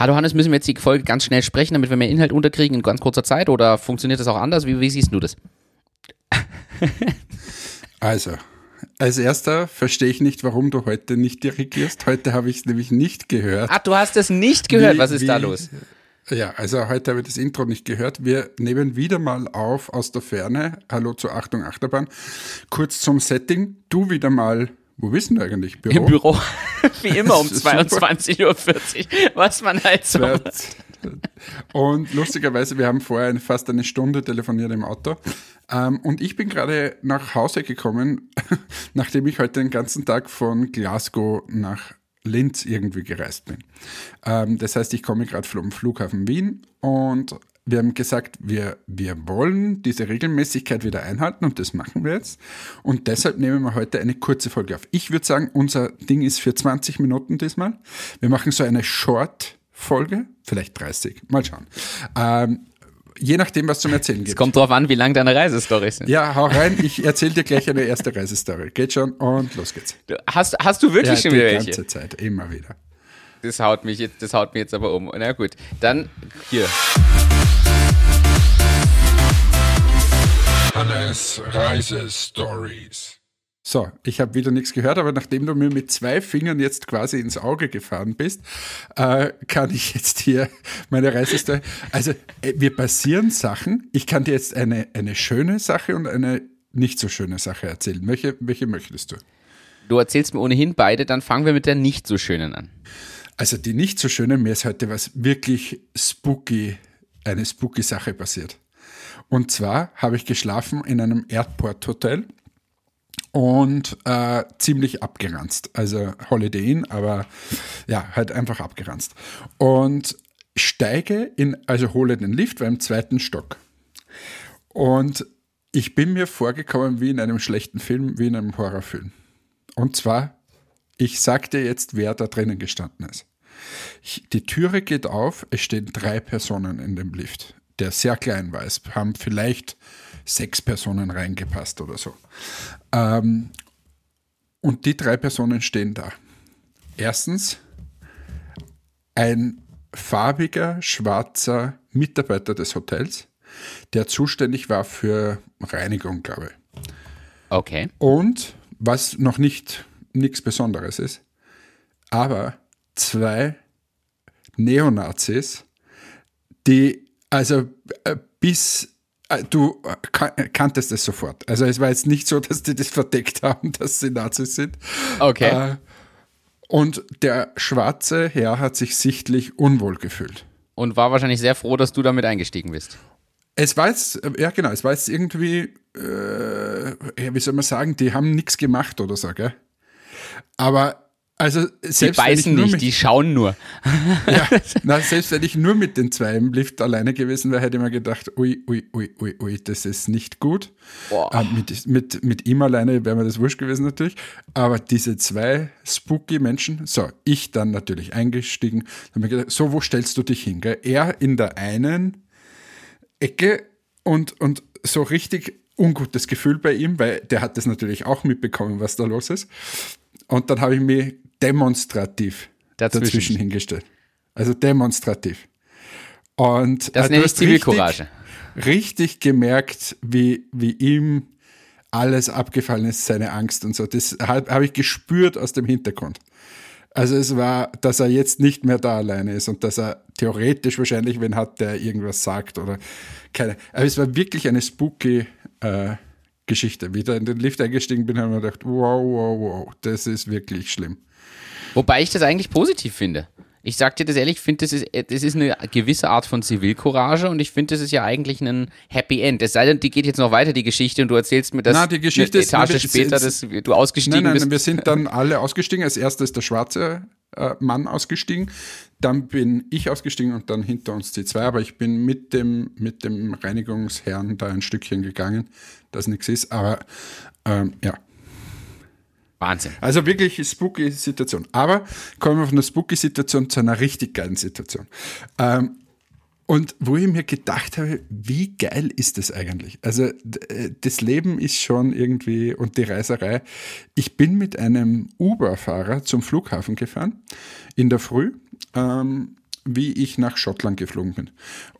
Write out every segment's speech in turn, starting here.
Hallo Hannes, müssen wir jetzt die Folge ganz schnell sprechen, damit wir mehr Inhalt unterkriegen in ganz kurzer Zeit oder funktioniert das auch anders? Wie, wie siehst du das? also, als erster verstehe ich nicht, warum du heute nicht dirigierst. Heute habe ich es nämlich nicht gehört. Ach, du hast es nicht gehört. Wie, Was ist wie, da los? Ja, also heute habe ich das Intro nicht gehört. Wir nehmen wieder mal auf aus der Ferne. Hallo zur Achtung Achterbahn. Kurz zum Setting. Du wieder mal wo bist du eigentlich? Büro? Im Büro. Wie immer um 22.40 Uhr, was man halt so. Und lustigerweise, wir haben vorher fast eine Stunde telefoniert im Auto. Ähm, und ich bin gerade nach Hause gekommen, nachdem ich heute den ganzen Tag von Glasgow nach Linz irgendwie gereist bin. Ähm, das heißt, ich komme gerade vom Flughafen Wien und wir haben gesagt, wir, wir wollen diese Regelmäßigkeit wieder einhalten und das machen wir jetzt. Und deshalb nehmen wir heute eine kurze Folge auf. Ich würde sagen, unser Ding ist für 20 Minuten diesmal. Wir machen so eine Short-Folge, vielleicht 30, mal schauen. Ähm, je nachdem, was zum Erzählen gibt. Es kommt drauf an, wie lang deine Reisestories sind. Ja, hau rein, ich erzähle dir gleich eine erste Reisestory. Geht schon und los geht's. Hast, hast du wirklich ja, schon wieder welche? Die ganze Zeit, immer wieder. Das haut mich jetzt, das haut mich jetzt aber um. Na gut, dann hier. Hannes Reisestories. So, ich habe wieder nichts gehört, aber nachdem du mir mit zwei Fingern jetzt quasi ins Auge gefahren bist, äh, kann ich jetzt hier meine Reisestory. Also, äh, wir passieren Sachen. Ich kann dir jetzt eine, eine schöne Sache und eine nicht so schöne Sache erzählen. Welche, welche möchtest du? Du erzählst mir ohnehin beide, dann fangen wir mit der nicht so schönen an. Also, die nicht so schöne, mir ist heute was wirklich spooky, eine spooky Sache passiert. Und zwar habe ich geschlafen in einem Airport-Hotel und äh, ziemlich abgeranzt. Also Holiday Inn, aber ja, halt einfach abgeranzt. Und steige in, also hole den Lift, war im zweiten Stock. Und ich bin mir vorgekommen wie in einem schlechten Film, wie in einem Horrorfilm. Und zwar, ich sag dir jetzt, wer da drinnen gestanden ist. Ich, die Türe geht auf, es stehen drei Personen in dem Lift der sehr klein war. Es haben vielleicht sechs Personen reingepasst oder so. Ähm, und die drei Personen stehen da. Erstens ein farbiger, schwarzer Mitarbeiter des Hotels, der zuständig war für Reinigung, glaube ich. Okay. Und was noch nicht nichts Besonderes ist, aber zwei Neonazis, die also äh, bis äh, du äh, kanntest es sofort. Also es war jetzt nicht so, dass die das verdeckt haben, dass sie Nazis sind. Okay. Und der schwarze Herr hat sich sichtlich unwohl gefühlt. Und war wahrscheinlich sehr froh, dass du damit eingestiegen bist. Es war jetzt, ja genau, es war jetzt irgendwie, äh, wie soll man sagen, die haben nichts gemacht oder so, gell? Aber also selbst die beißen nicht, mit, die schauen nur. Ja, na, selbst wenn ich nur mit den zwei im Lift alleine gewesen wäre, hätte ich mir gedacht, ui, ui, ui, ui, ui, das ist nicht gut. Äh, mit, mit, mit ihm alleine wäre mir das wurscht gewesen natürlich. Aber diese zwei spooky Menschen, so, ich dann natürlich eingestiegen, habe mir gedacht, so, wo stellst du dich hin? Gell? Er in der einen Ecke und, und so richtig ungutes Gefühl bei ihm, weil der hat das natürlich auch mitbekommen, was da los ist. Und dann habe ich mich demonstrativ dazwischen, dazwischen hingestellt. Also demonstrativ. Und das äh, nenne ich Zivilcourage. Richtig, richtig gemerkt, wie, wie ihm alles abgefallen ist, seine Angst und so. Das habe hab ich gespürt aus dem Hintergrund. Also es war, dass er jetzt nicht mehr da alleine ist und dass er theoretisch wahrscheinlich wen hat, der irgendwas sagt oder keine. Aber es war wirklich eine spooky äh, Geschichte. Wie ich da in den Lift eingestiegen bin, habe ich mir gedacht, wow, wow, wow, das ist wirklich schlimm. Wobei ich das eigentlich positiv finde. Ich sag dir das ehrlich, ich finde, das ist, das ist eine gewisse Art von Zivilcourage und ich finde, das ist ja eigentlich ein Happy End. Es sei denn, die geht jetzt noch weiter, die Geschichte, und du erzählst mir, dass Na, die Geschichte eine Etage ist, später dass du ausgestiegen nein, nein, bist. wir sind dann alle ausgestiegen. Als erstes ist der schwarze äh, Mann ausgestiegen, dann bin ich ausgestiegen und dann hinter uns die zwei. Aber ich bin mit dem, mit dem Reinigungsherrn da ein Stückchen gegangen, dass nichts ist. Aber ähm, ja, Wahnsinn. Also wirklich spooky Situation. Aber kommen wir von der spooky Situation zu einer richtig geilen Situation. Ähm, und wo ich mir gedacht habe, wie geil ist das eigentlich? Also äh, das Leben ist schon irgendwie und die Reiserei. Ich bin mit einem Uber-Fahrer zum Flughafen gefahren in der Früh. Ähm, wie ich nach Schottland geflogen bin.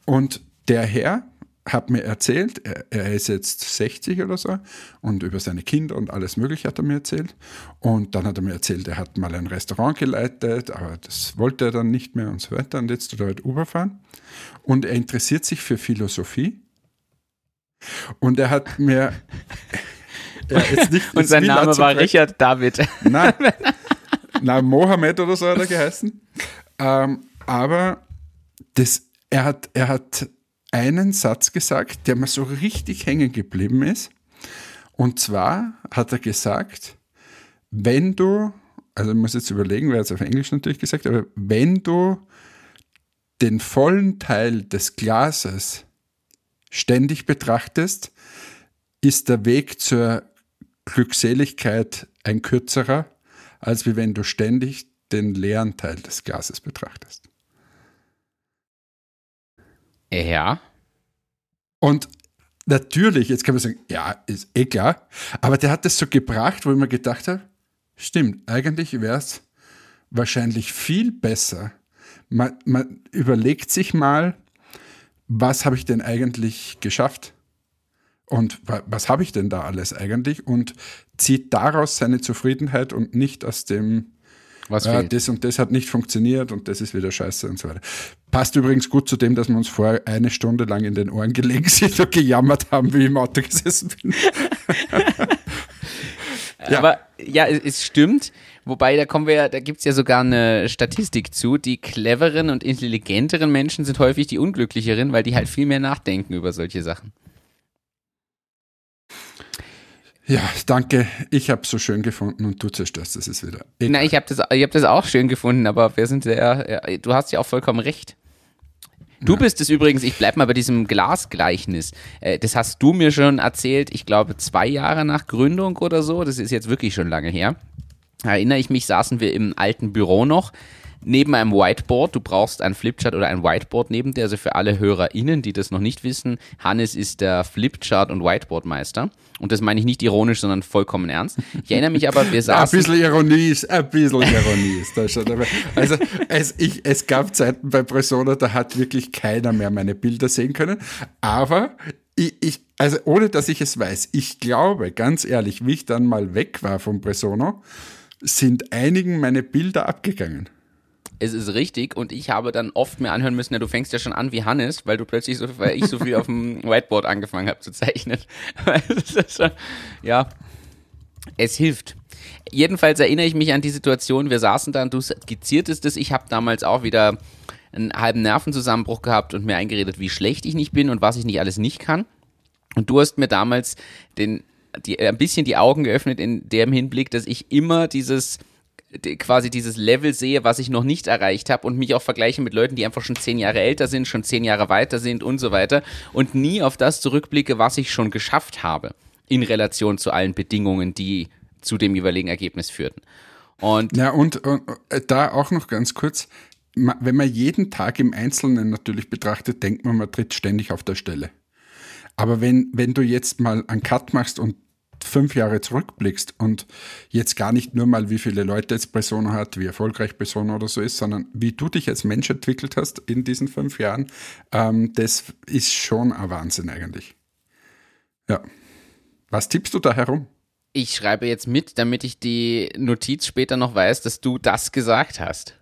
Und der Herr hat mir erzählt, er, er, ist jetzt 60 oder so und über seine Kinder und alles Mögliche hat er mir erzählt. Und dann hat er mir erzählt, er hat mal ein Restaurant geleitet, aber das wollte er dann nicht mehr und so weiter. Und jetzt tut er halt Uber fahren. Und er interessiert sich für Philosophie. Und er hat mir. Nicht, und sein Name war Richard David. Nein, nein, Mohammed oder so hat er geheißen. Ähm, aber das, er, hat, er hat einen Satz gesagt, der mir so richtig hängen geblieben ist. Und zwar hat er gesagt, wenn du, also ich muss jetzt überlegen, wer es auf Englisch natürlich gesagt, aber wenn du den vollen Teil des Glases ständig betrachtest, ist der Weg zur Glückseligkeit ein kürzerer, als wenn du ständig den leeren Teil des Glases betrachtest. Ja. Und natürlich, jetzt kann man sagen, ja, ist eh klar, aber der hat das so gebracht, wo ich mir gedacht habe, stimmt, eigentlich wäre es wahrscheinlich viel besser. Man, man überlegt sich mal, was habe ich denn eigentlich geschafft? Und was habe ich denn da alles eigentlich? Und zieht daraus seine Zufriedenheit und nicht aus dem, was ja, das und das hat nicht funktioniert und das ist wieder scheiße und so weiter. Passt übrigens gut zu dem, dass wir uns vorher eine Stunde lang in den Ohren gelegen sind und gejammert haben, wie ich im Auto gesessen bin. ja. Aber ja, es, stimmt. Wobei, da kommen wir ja, da gibt es ja sogar eine Statistik zu. Die cleveren und intelligenteren Menschen sind häufig die unglücklicheren, weil die halt viel mehr nachdenken über solche Sachen. Ja, danke. Ich habe es so schön gefunden und du zerstörst es wieder. Egal. Nein, ich habe das, hab das auch schön gefunden, aber wir sind sehr, ja, du hast ja auch vollkommen recht. Du ja. bist es übrigens, ich bleib mal bei diesem Glasgleichnis. Äh, das hast du mir schon erzählt, ich glaube zwei Jahre nach Gründung oder so. Das ist jetzt wirklich schon lange her. Erinnere ich mich, saßen wir im alten Büro noch neben einem Whiteboard. Du brauchst ein Flipchart oder ein Whiteboard neben dir. Also für alle HörerInnen, die das noch nicht wissen, Hannes ist der Flipchart- und Whiteboardmeister. Und das meine ich nicht ironisch, sondern vollkommen ernst. Ich erinnere mich aber, wir saßen. Ein bisschen Ironie ist, ein bisschen Ironie ist da schon dabei. Also es, ich, es gab Zeiten bei Persona, da hat wirklich keiner mehr meine Bilder sehen können. Aber ich, ich, also ohne dass ich es weiß, ich glaube, ganz ehrlich, wie ich dann mal weg war vom Presono, sind einigen meine Bilder abgegangen es ist richtig und ich habe dann oft mir anhören müssen, ja, du fängst ja schon an wie Hannes, weil du plötzlich so, weil ich so viel auf dem Whiteboard angefangen habe zu zeichnen. ja, es hilft. Jedenfalls erinnere ich mich an die Situation, wir saßen da und du skizziertest es, ich habe damals auch wieder einen halben Nervenzusammenbruch gehabt und mir eingeredet, wie schlecht ich nicht bin und was ich nicht alles nicht kann. Und du hast mir damals den, die, ein bisschen die Augen geöffnet in dem Hinblick, dass ich immer dieses quasi dieses Level sehe, was ich noch nicht erreicht habe und mich auch vergleiche mit Leuten, die einfach schon zehn Jahre älter sind, schon zehn Jahre weiter sind und so weiter und nie auf das zurückblicke, was ich schon geschafft habe in Relation zu allen Bedingungen, die zu dem jeweiligen Ergebnis führten. Und ja, und, und äh, da auch noch ganz kurz, wenn man jeden Tag im Einzelnen natürlich betrachtet, denkt man, man tritt ständig auf der Stelle. Aber wenn, wenn du jetzt mal einen Cut machst und fünf Jahre zurückblickst und jetzt gar nicht nur mal, wie viele Leute jetzt Persona hat, wie erfolgreich Persona oder so ist, sondern wie du dich als Mensch entwickelt hast in diesen fünf Jahren, ähm, das ist schon ein Wahnsinn eigentlich. Ja. Was tippst du da herum? Ich schreibe jetzt mit, damit ich die Notiz später noch weiß, dass du das gesagt hast.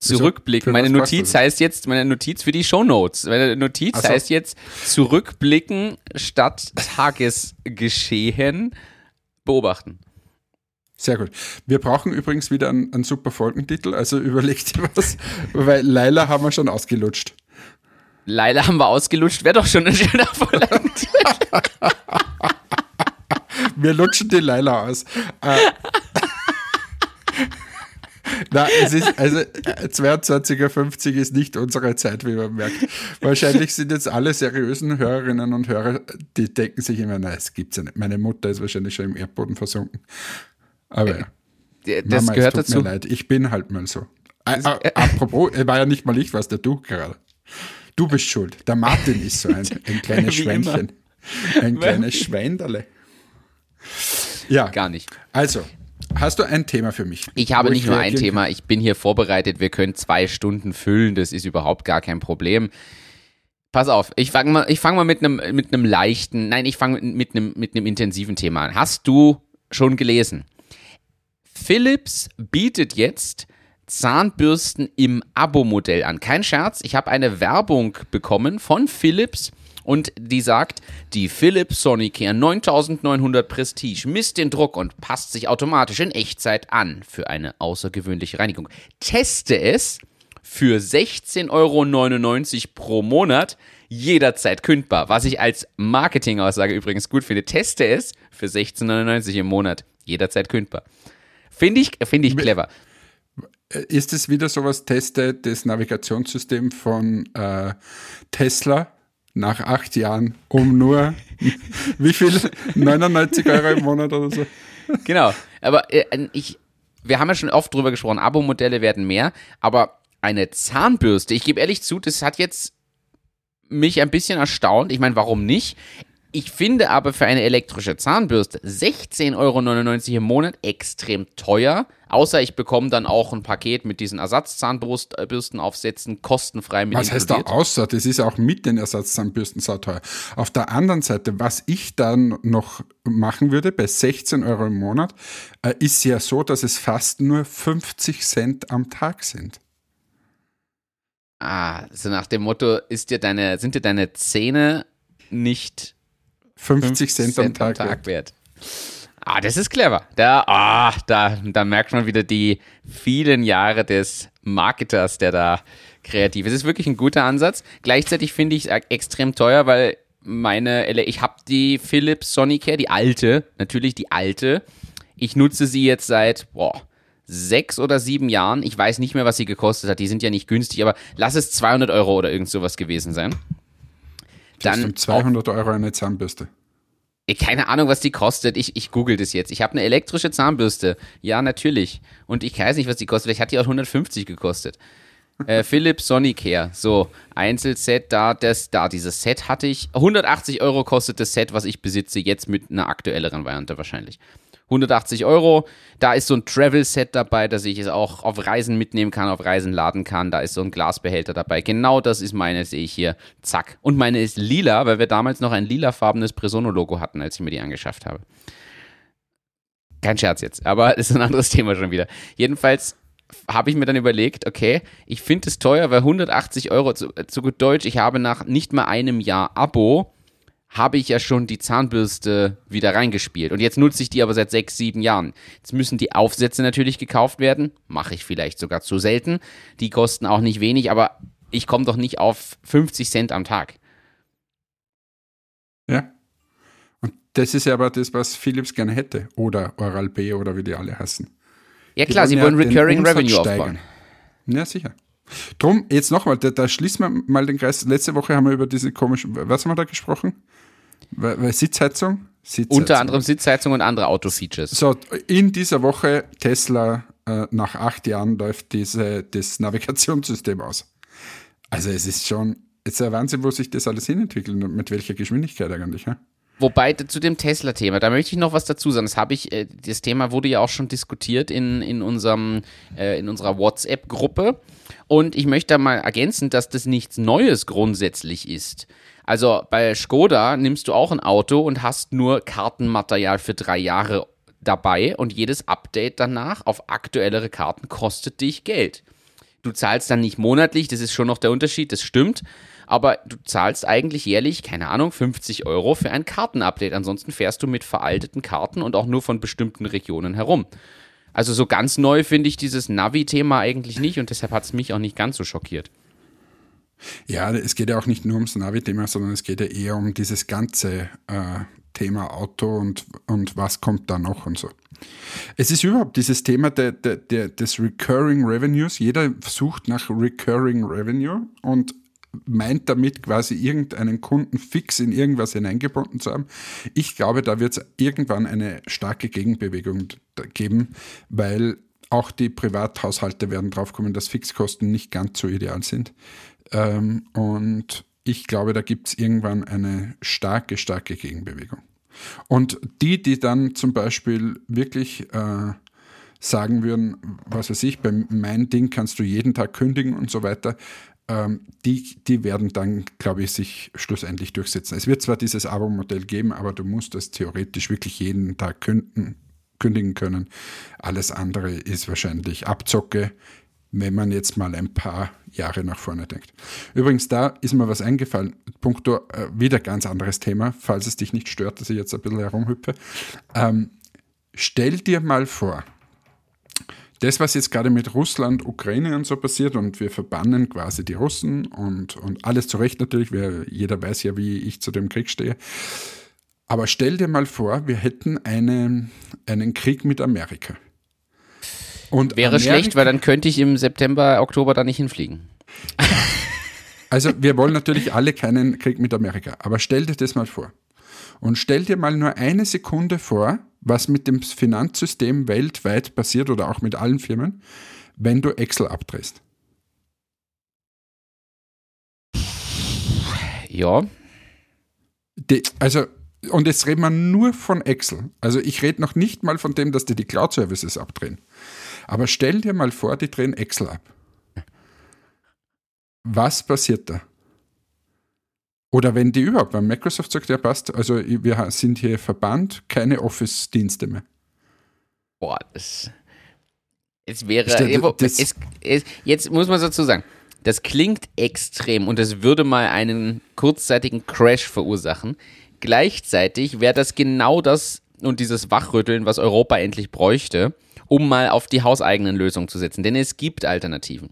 Zurückblicken. Meine Notiz heißt jetzt, meine Notiz für die Shownotes. Meine Notiz so. heißt jetzt zurückblicken statt Tagesgeschehen beobachten. Sehr gut. Wir brauchen übrigens wieder einen, einen super Folgentitel, also überlegt dir was, weil Laila haben wir schon ausgelutscht. Laila haben wir ausgelutscht, wäre doch schon ein schöner Folgentitel. wir lutschen die Laila aus. Äh, na, es ist, also 22.50 Uhr ist nicht unsere Zeit, wie man merkt. Wahrscheinlich sind jetzt alle seriösen Hörerinnen und Hörer, die denken sich immer, nein, es gibt's ja nicht. Meine Mutter ist wahrscheinlich schon im Erdboden versunken. Aber ja. Äh, das Mama, gehört es tut dazu. Mir leid. Ich bin halt mal so. Äh, apropos, war ja nicht mal ich, was der du gerade. Du bist schuld. Der Martin ist so ein, ein kleines Schweinchen. Ein kleines Schweinderle. Ja. Gar nicht. Also, Hast du ein Thema für mich? Ich habe nicht nur ein Thema, ich bin hier vorbereitet. Wir können zwei Stunden füllen, das ist überhaupt gar kein Problem. Pass auf, ich fange mal, ich fang mal mit einem mit einem leichten, nein, ich fange mit einem mit einem intensiven Thema an. Hast du schon gelesen? Philips bietet jetzt Zahnbürsten im Abo-Modell an. Kein Scherz, ich habe eine Werbung bekommen von Philips und die sagt, die Philips Sonicare 9900 Prestige misst den Druck und passt sich automatisch in Echtzeit an für eine außergewöhnliche Reinigung. Teste es für 16,99 Euro pro Monat jederzeit kündbar. Was ich als Marketingaussage übrigens gut finde. Teste es für 16,99 im Monat jederzeit kündbar. Finde ich, find ich clever. Ist es wieder sowas, teste das Navigationssystem von äh, Tesla nach acht Jahren um nur, wie viel? 99 Euro im Monat oder so? Genau, aber äh, ich, wir haben ja schon oft drüber gesprochen, Abo-Modelle werden mehr, aber eine Zahnbürste, ich gebe ehrlich zu, das hat jetzt mich ein bisschen erstaunt. Ich meine, warum nicht? Ich finde aber für eine elektrische Zahnbürste 16,99 Euro im Monat extrem teuer. Außer ich bekomme dann auch ein Paket mit diesen Ersatzzahnbürstenaufsätzen kostenfrei mit Was heißt da außer? Das ist auch mit den Ersatzzahnbürsten so teuer. Auf der anderen Seite, was ich dann noch machen würde bei 16 Euro im Monat, äh, ist ja so, dass es fast nur 50 Cent am Tag sind. Ah, so nach dem Motto, ist dir deine, sind dir deine Zähne nicht 50 Cent, am Tag, am Tag wert. Ah, das ist clever. Da, ah, da, da merkt man wieder die vielen Jahre des Marketers, der da kreativ ist. Es ist wirklich ein guter Ansatz. Gleichzeitig finde ich es extrem teuer, weil meine, ich habe die Philips Sonicare, die alte, natürlich die alte. Ich nutze sie jetzt seit, boah, sechs oder sieben Jahren. Ich weiß nicht mehr, was sie gekostet hat. Die sind ja nicht günstig, aber lass es 200 Euro oder irgend sowas gewesen sein. Dann 200 Euro eine Zahnbürste. Keine Ahnung, was die kostet. Ich, ich google das jetzt. Ich habe eine elektrische Zahnbürste. Ja, natürlich. Und ich weiß nicht, was die kostet. Vielleicht hat die auch 150 gekostet. Äh, Philips Sonicare. So, Einzelset, da, das, da, dieses Set hatte ich. 180 Euro kostet das Set, was ich besitze, jetzt mit einer aktuelleren Variante wahrscheinlich. 180 Euro. Da ist so ein Travel-Set dabei, dass ich es auch auf Reisen mitnehmen kann, auf Reisen laden kann. Da ist so ein Glasbehälter dabei. Genau das ist meine, sehe ich hier. Zack. Und meine ist lila, weil wir damals noch ein lilafarbenes Presono-Logo hatten, als ich mir die angeschafft habe. Kein Scherz jetzt, aber das ist ein anderes Thema schon wieder. Jedenfalls habe ich mir dann überlegt, okay, ich finde es teuer, weil 180 Euro, zu, zu gut Deutsch, ich habe nach nicht mal einem Jahr Abo habe ich ja schon die Zahnbürste wieder reingespielt. Und jetzt nutze ich die aber seit sechs, sieben Jahren. Jetzt müssen die Aufsätze natürlich gekauft werden. Mache ich vielleicht sogar zu selten. Die kosten auch nicht wenig, aber ich komme doch nicht auf 50 Cent am Tag. Ja. Und das ist ja aber das, was Philips gerne hätte. Oder Oral B oder wie die alle heißen. Ja klar, sie wollen Recurring Revenue aufbauen. Ja, sicher. Drum, jetzt nochmal, da, da schließen wir mal den Kreis. Letzte Woche haben wir über diese komischen, was haben wir da gesprochen? Sitzheizung? Sitzheizung. Unter anderem Sitzheizung und andere Autofeatures. So, in dieser Woche Tesla äh, nach acht Jahren läuft diese, das Navigationssystem aus. Also es ist schon, es ist ein Wahnsinn, wo sich das alles hinentwickelt und mit welcher Geschwindigkeit eigentlich. Ja? Wobei zu dem Tesla-Thema, da möchte ich noch was dazu sagen. Das habe ich, äh, das Thema wurde ja auch schon diskutiert in, in unserem, äh, in unserer WhatsApp-Gruppe. Und ich möchte da mal ergänzen, dass das nichts Neues grundsätzlich ist. Also bei Skoda nimmst du auch ein Auto und hast nur Kartenmaterial für drei Jahre dabei und jedes Update danach auf aktuellere Karten kostet dich Geld. Du zahlst dann nicht monatlich, das ist schon noch der Unterschied, das stimmt, aber du zahlst eigentlich jährlich, keine Ahnung, 50 Euro für ein Kartenupdate. Ansonsten fährst du mit veralteten Karten und auch nur von bestimmten Regionen herum. Also so ganz neu finde ich dieses Navi-Thema eigentlich nicht und deshalb hat es mich auch nicht ganz so schockiert. Ja, es geht ja auch nicht nur ums Navi-Thema, sondern es geht ja eher um dieses ganze äh, Thema Auto und, und was kommt da noch und so. Es ist überhaupt dieses Thema de, de, de, des Recurring Revenues. Jeder sucht nach Recurring Revenue und meint damit quasi irgendeinen Kunden fix in irgendwas hineingebunden zu haben. Ich glaube, da wird es irgendwann eine starke Gegenbewegung geben, weil auch die Privathaushalte werden draufkommen, dass Fixkosten nicht ganz so ideal sind. Ähm, und ich glaube, da gibt es irgendwann eine starke, starke Gegenbewegung. Und die, die dann zum Beispiel wirklich äh, sagen würden, was weiß ich, bei mein Ding kannst du jeden Tag kündigen und so weiter, die, die werden dann, glaube ich, sich schlussendlich durchsetzen. Es wird zwar dieses Abo-Modell geben, aber du musst das theoretisch wirklich jeden Tag künden, kündigen können. Alles andere ist wahrscheinlich Abzocke, wenn man jetzt mal ein paar Jahre nach vorne denkt. Übrigens, da ist mir was eingefallen. Punkto, äh, wieder ganz anderes Thema, falls es dich nicht stört, dass ich jetzt ein bisschen herumhüpfe. Ähm, stell dir mal vor, das, was jetzt gerade mit Russland, Ukraine und so passiert, und wir verbannen quasi die Russen und, und alles zu Recht natürlich, weil jeder weiß ja, wie ich zu dem Krieg stehe. Aber stell dir mal vor, wir hätten eine, einen Krieg mit Amerika. Und Wäre Amerika, schlecht, weil dann könnte ich im September, Oktober da nicht hinfliegen. Also wir wollen natürlich alle keinen Krieg mit Amerika, aber stell dir das mal vor. Und stell dir mal nur eine Sekunde vor, was mit dem Finanzsystem weltweit passiert oder auch mit allen Firmen, wenn du Excel abdrehst. Ja. Die, also und jetzt reden wir nur von Excel. Also ich rede noch nicht mal von dem, dass die die Cloud-Services abdrehen. Aber stell dir mal vor, die drehen Excel ab. Was passiert da? Oder wenn die überhaupt, weil Microsoft sagt, ja passt, also wir sind hier verbannt, keine Office-Dienste mehr. Boah, das, es wäre, das, das, es, es, jetzt muss man dazu sagen, das klingt extrem und es würde mal einen kurzzeitigen Crash verursachen. Gleichzeitig wäre das genau das und dieses Wachrütteln, was Europa endlich bräuchte, um mal auf die hauseigenen Lösungen zu setzen. Denn es gibt Alternativen.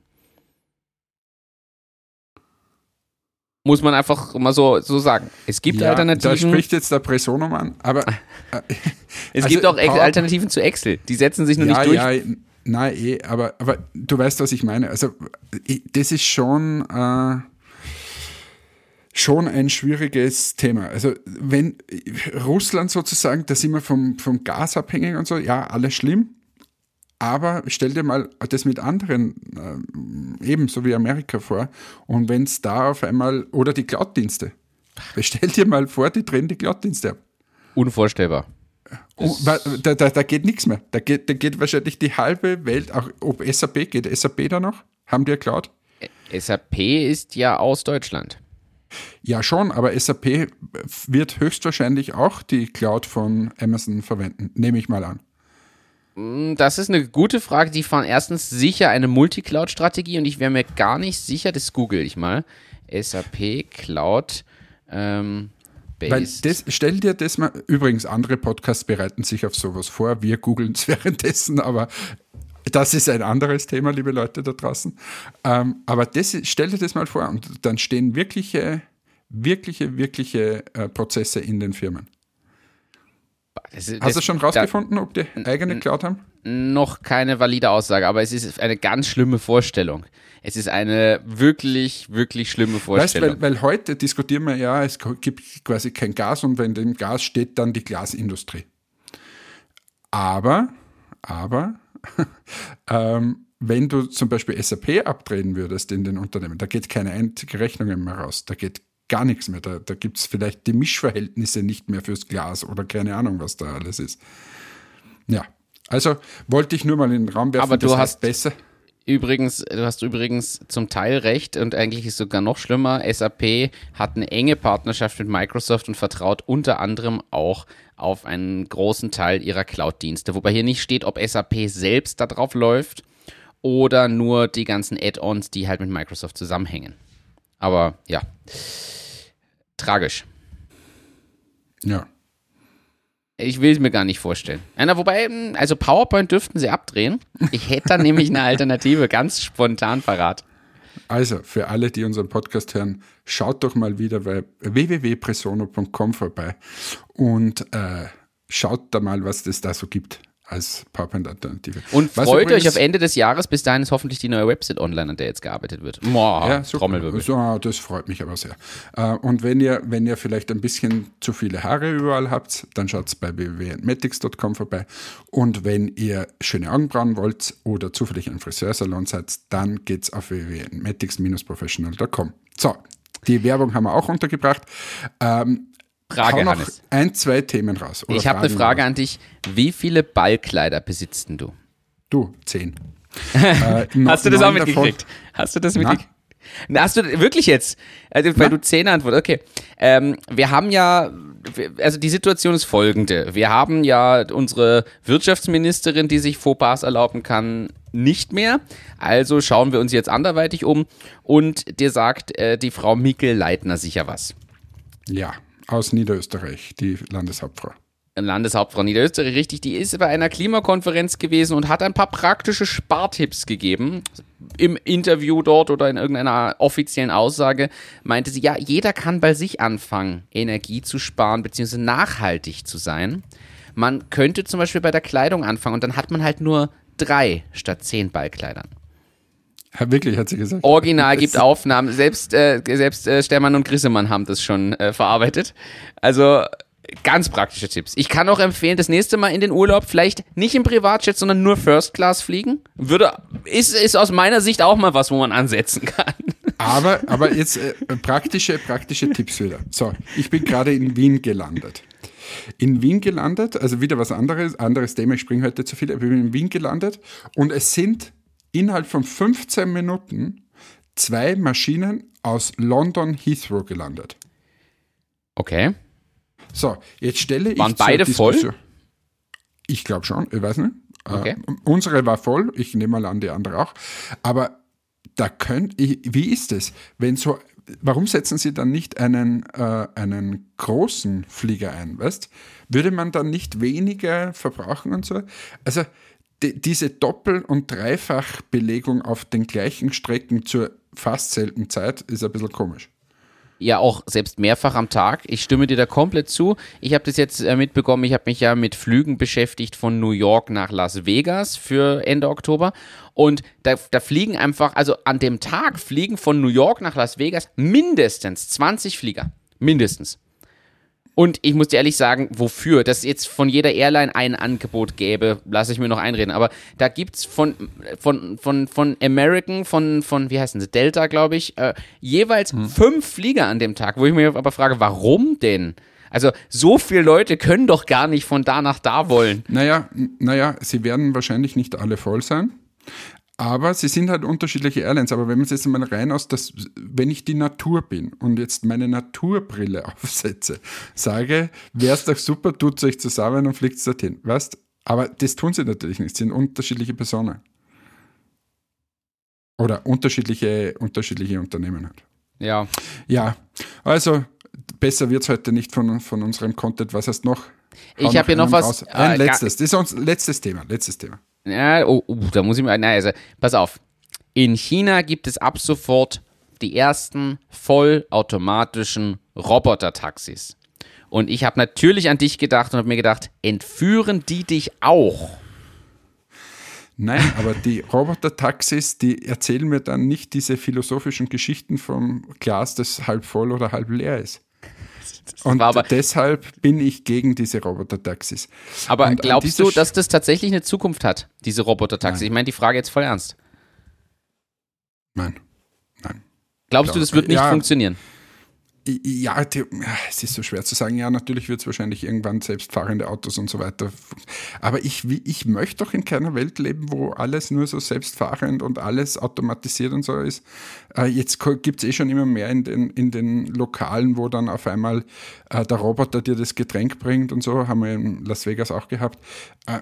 Muss man einfach mal so, so sagen. Es gibt ja, Alternativen. Da spricht jetzt der Presonum an, aber. Äh, es also gibt auch Alternativen zu Excel. Die setzen sich nur ja, nicht durch. Ja, nein, eh, aber, aber du weißt, was ich meine. Also, das ist schon. Äh, schon ein schwieriges Thema. Also wenn Russland sozusagen, da sind wir vom, vom Gas abhängig und so, ja, alles schlimm. Aber stell dir mal das mit anderen, äh, ebenso wie Amerika vor. Und wenn es da auf einmal, oder die Cloud-Dienste. Stell dir mal vor, die drehen die Cloud-Dienste ab. Unvorstellbar. Oh, da, da, da, geht nichts mehr. Da geht, da geht wahrscheinlich die halbe Welt, auch ob SAP, geht SAP da noch? Haben die ja Cloud? SAP ist ja aus Deutschland. Ja, schon, aber SAP wird höchstwahrscheinlich auch die Cloud von Amazon verwenden, nehme ich mal an. Mm, das ist eine gute Frage. Die fahren erstens sicher eine Multicloud-Strategie und ich wäre mir gar nicht sicher, das google ich mal. SAP Cloud ähm, Weil das, stell dir das mal, übrigens, andere Podcasts bereiten sich auf sowas vor, wir googeln es währenddessen, aber das ist ein anderes Thema, liebe Leute da draußen. Ähm, aber das, stell dir das mal vor und dann stehen wirkliche, wirkliche, wirkliche äh, Prozesse in den Firmen. Das, das, Hast du schon rausgefunden, da, ob die eigene Cloud haben? Noch keine valide Aussage, aber es ist eine ganz schlimme Vorstellung. Es ist eine wirklich, wirklich schlimme Vorstellung. Weißt, weil, weil heute diskutieren wir ja, es gibt quasi kein Gas und wenn dem Gas steht dann die Glasindustrie. Aber, aber, ähm, wenn du zum Beispiel SAP abdrehen würdest in den Unternehmen, da geht keine einzige Rechnung mehr raus. Da geht gar nichts mehr. Da, da gibt es vielleicht die Mischverhältnisse nicht mehr fürs Glas oder keine Ahnung, was da alles ist. Ja, also wollte ich nur mal in den Raum werfen. Aber du hast besser. Übrigens, du hast übrigens zum Teil recht und eigentlich ist sogar noch schlimmer. SAP hat eine enge Partnerschaft mit Microsoft und vertraut unter anderem auch auf einen großen Teil ihrer Cloud-Dienste. Wobei hier nicht steht, ob SAP selbst da drauf läuft oder nur die ganzen Add-ons, die halt mit Microsoft zusammenhängen. Aber ja tragisch. Ja. Ich will es mir gar nicht vorstellen. Na, wobei, also PowerPoint dürften sie abdrehen. Ich hätte dann nämlich eine Alternative ganz spontan parat. Also, für alle, die unseren Podcast hören, schaut doch mal wieder bei www.presono.com vorbei und äh, schaut da mal, was es da so gibt als PowerPoint-Alternative. Und Was freut euch auf Ende des Jahres, bis dahin ist hoffentlich die neue Website online, an der jetzt gearbeitet wird. Boah, ja, Trommelwirbel. So, das freut mich aber sehr. Äh, und wenn ihr, wenn ihr vielleicht ein bisschen zu viele Haare überall habt, dann schaut bei www.matics.com vorbei. Und wenn ihr schöne Augenbrauen wollt oder zufällig ein Friseursalon seid, dann geht's auf www.matics-professional.com. So, die Werbung haben wir auch untergebracht. Ähm, Frage, noch Hannes. Ein, zwei Themen raus. ich habe eine Frage raus. an dich. Wie viele Ballkleider besitzt du? Du, zehn. Äh, Hast du das auch mitgekriegt? Hast du das mitgekriegt? Hast du wirklich jetzt? Also, weil Na? du zehn antwortest. Okay. Ähm, wir haben ja, also die Situation ist folgende. Wir haben ja unsere Wirtschaftsministerin, die sich Fauxpas erlauben kann, nicht mehr. Also schauen wir uns jetzt anderweitig um. Und dir sagt äh, die Frau Mikkel Leitner sicher was. Ja, aus Niederösterreich, die Landeshauptfrau. Landeshauptfrau Niederösterreich, richtig, die ist bei einer Klimakonferenz gewesen und hat ein paar praktische Spartipps gegeben. Im Interview dort oder in irgendeiner offiziellen Aussage meinte sie, ja, jeder kann bei sich anfangen, Energie zu sparen bzw. nachhaltig zu sein. Man könnte zum Beispiel bei der Kleidung anfangen und dann hat man halt nur drei statt zehn Ballkleidern. Ja, wirklich, hat sie gesagt. Original gibt Aufnahmen. Selbst, äh, selbst äh, Stermann und Grissemann haben das schon äh, verarbeitet. Also ganz praktische Tipps. Ich kann auch empfehlen, das nächste Mal in den Urlaub vielleicht nicht im Privatjet, sondern nur First Class fliegen. Würde, ist, ist aus meiner Sicht auch mal was, wo man ansetzen kann. Aber, aber jetzt äh, praktische, praktische Tipps wieder. So, ich bin gerade in Wien gelandet. In Wien gelandet, also wieder was anderes, anderes Thema, ich springe heute zu viel, aber ich bin in Wien gelandet und es sind innerhalb von 15 Minuten zwei Maschinen aus London Heathrow gelandet. Okay. So, jetzt stelle ich. Waren beide voll? Ich glaube schon, ich weiß nicht. Äh, okay. Äh, unsere war voll, ich nehme mal an, die andere auch. Aber da könnt, wie ist es, wenn so, warum setzen Sie dann nicht einen, äh, einen großen Flieger ein, weißt? Würde man dann nicht weniger verbrauchen und so? Also, diese Doppel- und Dreifachbelegung auf den gleichen Strecken zur fast selben Zeit ist ein bisschen komisch ja auch selbst mehrfach am Tag. Ich stimme dir da komplett zu. Ich habe das jetzt äh, mitbekommen, ich habe mich ja mit Flügen beschäftigt von New York nach Las Vegas für Ende Oktober. Und da, da fliegen einfach, also an dem Tag fliegen von New York nach Las Vegas mindestens 20 Flieger. Mindestens. Und ich muss dir ehrlich sagen, wofür? Dass es jetzt von jeder Airline ein Angebot gäbe, lasse ich mir noch einreden. Aber da gibt es von, von, von, von American, von, von, wie heißen sie, Delta, glaube ich, äh, jeweils hm. fünf Flieger an dem Tag, wo ich mir aber frage, warum denn? Also so viele Leute können doch gar nicht von da nach da wollen. Naja, naja, sie werden wahrscheinlich nicht alle voll sein. Aber sie sind halt unterschiedliche Airlines. Aber wenn man es jetzt mal rein aus, dass, wenn ich die Natur bin und jetzt meine Naturbrille aufsetze, sage, wäre es doch super, tut euch zusammen und fliegt dorthin. Weißt? Aber das tun sie natürlich nicht. Es sind unterschiedliche Personen. Oder unterschiedliche, unterschiedliche Unternehmen halt. Ja. Ja. Also, besser wird es heute nicht von, von unserem Content. Was heißt noch? Hau ich habe hier noch was. Ein äh, letztes. Das ist unser letztes Thema. Letztes Thema. Ja, oh, oh, da muss ich mal. Nein, also, pass auf. In China gibt es ab sofort die ersten vollautomatischen Roboter-Taxis. Und ich habe natürlich an dich gedacht und habe mir gedacht, entführen die dich auch? Nein, aber die Roboter-Taxis, die erzählen mir dann nicht diese philosophischen Geschichten vom Glas, das halb voll oder halb leer ist. Und deshalb bin ich gegen diese Roboter-Taxis. Aber und glaubst du, dass das tatsächlich eine Zukunft hat, diese Roboter-Taxis? Ich meine die Frage jetzt voll ernst. Nein. Nein. Glaubst du, das wird nicht ja, funktionieren? Ja, die, es ist so schwer zu sagen. Ja, natürlich wird es wahrscheinlich irgendwann selbstfahrende Autos und so weiter. Aber ich, ich möchte doch in keiner Welt leben, wo alles nur so selbstfahrend und alles automatisiert und so ist. Äh, jetzt gibt es eh schon immer mehr in den, in den Lokalen, wo dann auf einmal äh, der Roboter dir das Getränk bringt und so. Haben wir in Las Vegas auch gehabt. Äh,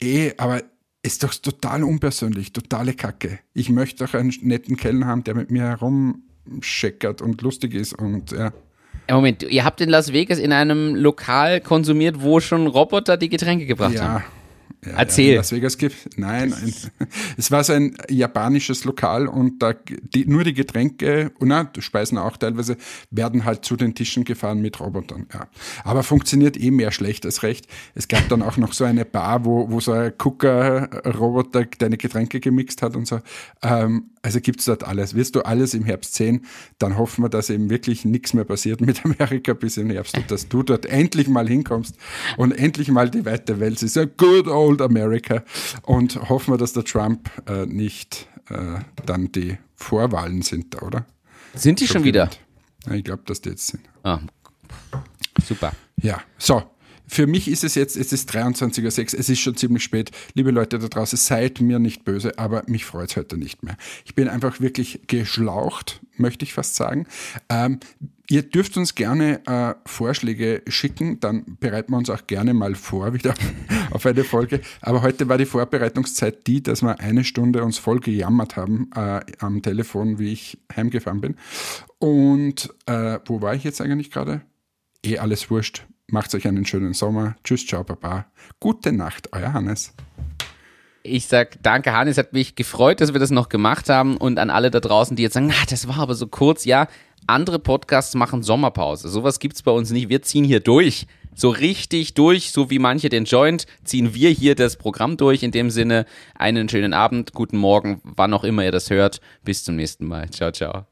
eh, aber ist doch total unpersönlich, totale Kacke. Ich möchte doch einen netten Kellner haben, der mit mir herum scheckert und lustig ist und ja. Moment, ihr habt in Las Vegas in einem Lokal konsumiert, wo schon Roboter die Getränke gebracht ja, haben. Ja, Erzähl. Ja, Las Vegas gibt. Nein, ein, es war so ein japanisches Lokal und da die, nur die Getränke und na, Speisen auch teilweise werden halt zu den Tischen gefahren mit Robotern. Ja. Aber funktioniert eh mehr schlecht als recht. Es gab dann auch noch so eine Bar, wo, wo so ein Cooker-Roboter deine Getränke gemixt hat und so. Ähm, also gibt es dort alles. Wirst du alles im Herbst sehen, dann hoffen wir, dass eben wirklich nichts mehr passiert mit Amerika bis im Herbst und dass du dort endlich mal hinkommst und endlich mal die weite Welt ist. Ja, good old America. Und hoffen wir, dass der Trump äh, nicht äh, dann die Vorwahlen sind oder? Sind die schon, schon wieder? Ja, ich glaube, dass die jetzt sind. Ah, super. Ja, so. Für mich ist es jetzt, es ist 23.06 Uhr, es ist schon ziemlich spät. Liebe Leute da draußen, seid mir nicht böse, aber mich freut es heute nicht mehr. Ich bin einfach wirklich geschlaucht, möchte ich fast sagen. Ähm, Ihr dürft uns gerne äh, Vorschläge schicken, dann bereiten wir uns auch gerne mal vor wieder auf eine Folge. Aber heute war die Vorbereitungszeit die, dass wir eine Stunde uns voll gejammert haben äh, am Telefon, wie ich heimgefahren bin. Und äh, wo war ich jetzt eigentlich gerade? Eh alles wurscht. Macht euch einen schönen Sommer. Tschüss, ciao, baba. Gute Nacht, euer Hannes. Ich sag danke, Hannes, hat mich gefreut, dass wir das noch gemacht haben und an alle da draußen, die jetzt sagen, ah, das war aber so kurz, ja, andere Podcasts machen Sommerpause. Sowas gibt's bei uns nicht. Wir ziehen hier durch. So richtig durch, so wie manche den Joint, ziehen wir hier das Programm durch. In dem Sinne, einen schönen Abend, guten Morgen, wann auch immer ihr das hört. Bis zum nächsten Mal. Ciao, ciao.